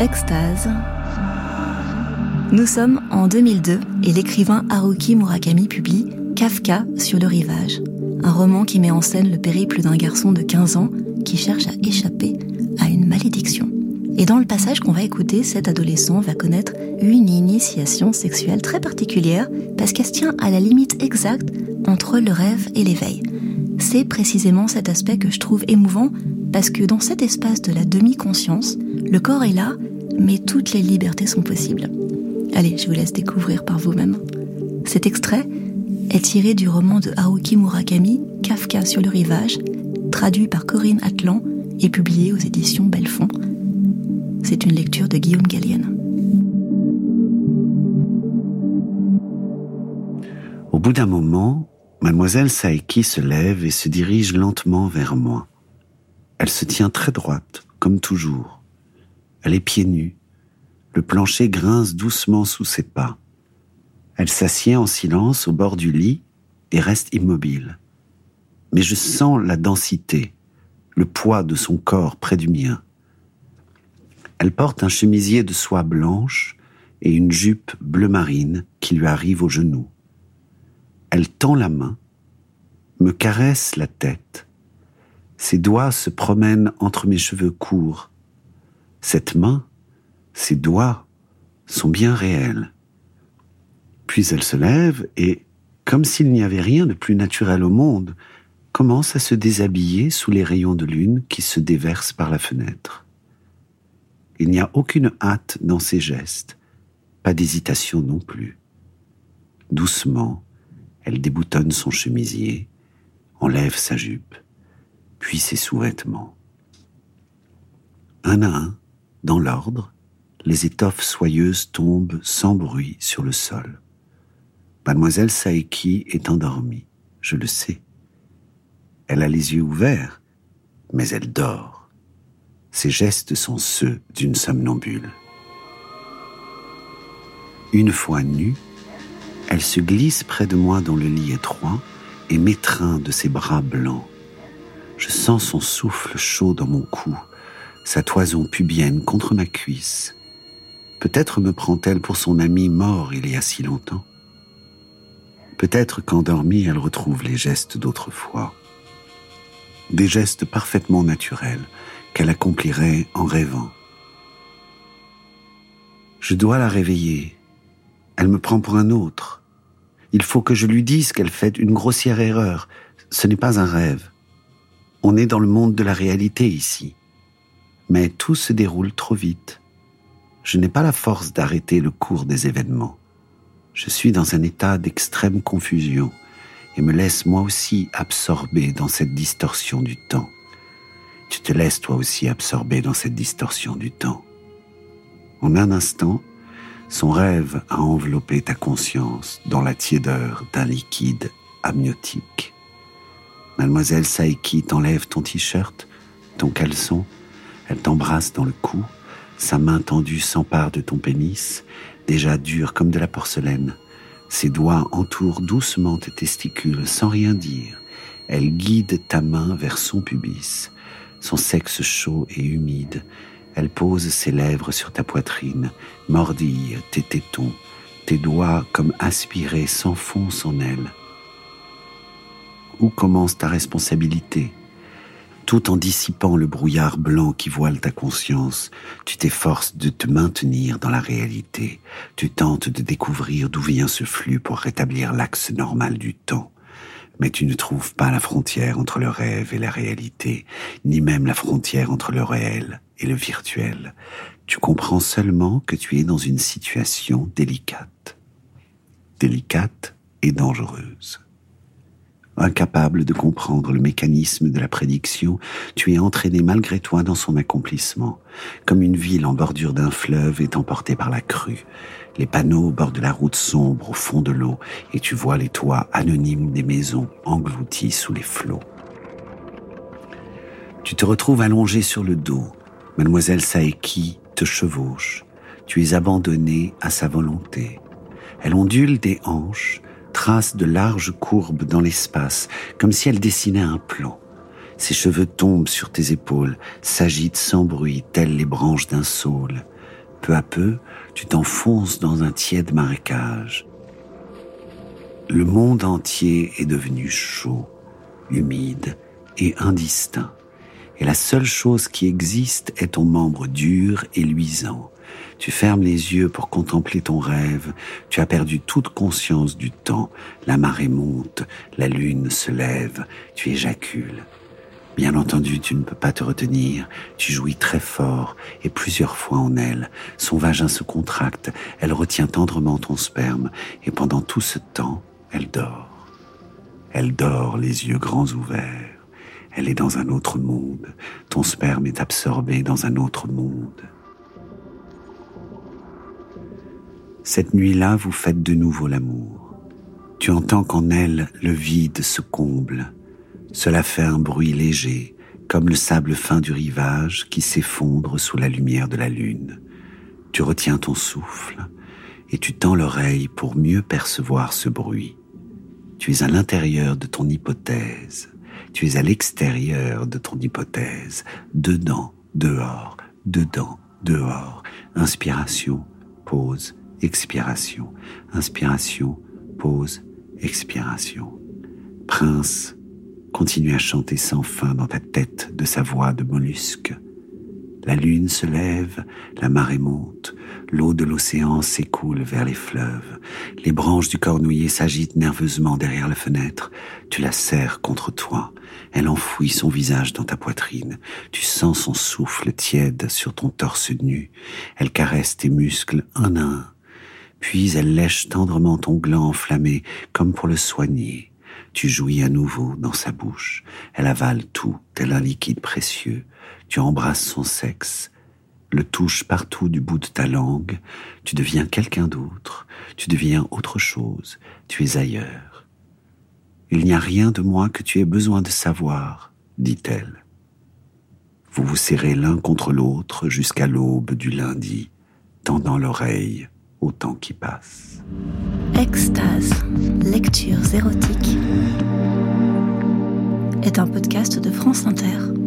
Extase. Nous sommes en 2002 et l'écrivain Haruki Murakami publie Kafka sur le rivage, un roman qui met en scène le périple d'un garçon de 15 ans qui cherche à échapper à une malédiction. Et dans le passage qu'on va écouter, cet adolescent va connaître une initiation sexuelle très particulière parce qu'elle se tient à la limite exacte entre le rêve et l'éveil. C'est précisément cet aspect que je trouve émouvant parce que dans cet espace de la demi-conscience, le corps est là, mais toutes les libertés sont possibles. Allez, je vous laisse découvrir par vous-même. Cet extrait est tiré du roman de Haruki Murakami, Kafka sur le rivage, traduit par Corinne Atlan et publié aux éditions Belfond. C'est une lecture de Guillaume Gallienne. Au bout d'un moment, mademoiselle Saeki se lève et se dirige lentement vers moi. Elle se tient très droite, comme toujours. Elle est pieds nus. Le plancher grince doucement sous ses pas. Elle s'assied en silence au bord du lit et reste immobile. Mais je sens la densité, le poids de son corps près du mien. Elle porte un chemisier de soie blanche et une jupe bleu marine qui lui arrive aux genoux. Elle tend la main, me caresse la tête. Ses doigts se promènent entre mes cheveux courts. Cette main, ses doigts sont bien réels. Puis elle se lève et, comme s'il n'y avait rien de plus naturel au monde, commence à se déshabiller sous les rayons de lune qui se déversent par la fenêtre. Il n'y a aucune hâte dans ses gestes, pas d'hésitation non plus. Doucement, elle déboutonne son chemisier, enlève sa jupe, puis ses sous-vêtements. Un à un, dans l'ordre, les étoffes soyeuses tombent sans bruit sur le sol. Mademoiselle Saeki est endormie, je le sais. Elle a les yeux ouverts, mais elle dort. Ses gestes sont ceux d'une somnambule. Une fois nue, elle se glisse près de moi dans le lit étroit et m'étreint de ses bras blancs. Je sens son souffle chaud dans mon cou, sa toison pubienne contre ma cuisse. Peut-être me prend-elle pour son ami mort il y a si longtemps. Peut-être qu'endormie, elle retrouve les gestes d'autrefois. Des gestes parfaitement naturels qu'elle accomplirait en rêvant. Je dois la réveiller. Elle me prend pour un autre. Il faut que je lui dise qu'elle fait une grossière erreur. Ce n'est pas un rêve. On est dans le monde de la réalité ici. Mais tout se déroule trop vite. Je n'ai pas la force d'arrêter le cours des événements. Je suis dans un état d'extrême confusion et me laisse moi aussi absorber dans cette distorsion du temps. Tu te laisses toi aussi absorber dans cette distorsion du temps. En un instant, son rêve a enveloppé ta conscience dans la tiédeur d'un liquide amniotique. Mademoiselle Saiki t'enlève ton t-shirt, ton caleçon, elle t'embrasse dans le cou, sa main tendue s'empare de ton pénis, déjà dur comme de la porcelaine. Ses doigts entourent doucement tes testicules sans rien dire. Elle guide ta main vers son pubis. Son sexe chaud et humide. Elle pose ses lèvres sur ta poitrine, mordille tes tétons. Tes doigts, comme aspirés, s'enfoncent en elle. Où commence ta responsabilité? Tout en dissipant le brouillard blanc qui voile ta conscience, tu t'efforces de te maintenir dans la réalité. Tu tentes de découvrir d'où vient ce flux pour rétablir l'axe normal du temps. Mais tu ne trouves pas la frontière entre le rêve et la réalité, ni même la frontière entre le réel et le virtuel. Tu comprends seulement que tu es dans une situation délicate. Délicate et dangereuse. Incapable de comprendre le mécanisme de la prédiction, tu es entraîné malgré toi dans son accomplissement, comme une ville en bordure d'un fleuve est emportée par la crue. Les panneaux au bord de la route sombre au fond de l'eau, et tu vois les toits anonymes des maisons engloutis sous les flots. Tu te retrouves allongé sur le dos. Mademoiselle Saeki te chevauche. Tu es abandonné à sa volonté. Elle ondule des hanches, trace de larges courbes dans l'espace, comme si elle dessinait un plan. Ses cheveux tombent sur tes épaules, s'agitent sans bruit, tels les branches d'un saule. Peu à peu, tu t'enfonces dans un tiède marécage. Le monde entier est devenu chaud, humide et indistinct. Et la seule chose qui existe est ton membre dur et luisant. Tu fermes les yeux pour contempler ton rêve. Tu as perdu toute conscience du temps. La marée monte, la lune se lève, tu éjacules. Bien entendu, tu ne peux pas te retenir. Tu jouis très fort et plusieurs fois en elle. Son vagin se contracte. Elle retient tendrement ton sperme et pendant tout ce temps, elle dort. Elle dort, les yeux grands ouverts. Elle est dans un autre monde. Ton sperme est absorbé dans un autre monde. Cette nuit-là, vous faites de nouveau l'amour. Tu entends qu'en elle, le vide se comble. Cela fait un bruit léger, comme le sable fin du rivage qui s'effondre sous la lumière de la lune. Tu retiens ton souffle et tu tends l'oreille pour mieux percevoir ce bruit. Tu es à l'intérieur de ton hypothèse. Tu es à l'extérieur de ton hypothèse. Dedans, dehors, dedans, dehors. Inspiration, pause, expiration. Inspiration, pause, expiration. Prince, continue à chanter sans fin dans ta tête de sa voix de mollusque. La lune se lève, la marée monte, l'eau de l'océan s'écoule vers les fleuves, les branches du cornouiller s'agitent nerveusement derrière la fenêtre, tu la serres contre toi, elle enfouit son visage dans ta poitrine, tu sens son souffle tiède sur ton torse nu, elle caresse tes muscles un à un, puis elle lèche tendrement ton gland enflammé comme pour le soigner. Tu jouis à nouveau dans sa bouche. Elle avale tout, tel un liquide précieux. Tu embrasses son sexe, le touches partout du bout de ta langue, tu deviens quelqu'un d'autre, tu deviens autre chose, tu es ailleurs. Il n'y a rien de moi que tu aies besoin de savoir, dit-elle. Vous vous serrez l'un contre l'autre jusqu'à l'aube du lundi, tendant l'oreille temps qui passe. Extase, lectures érotiques, est un podcast de France Inter.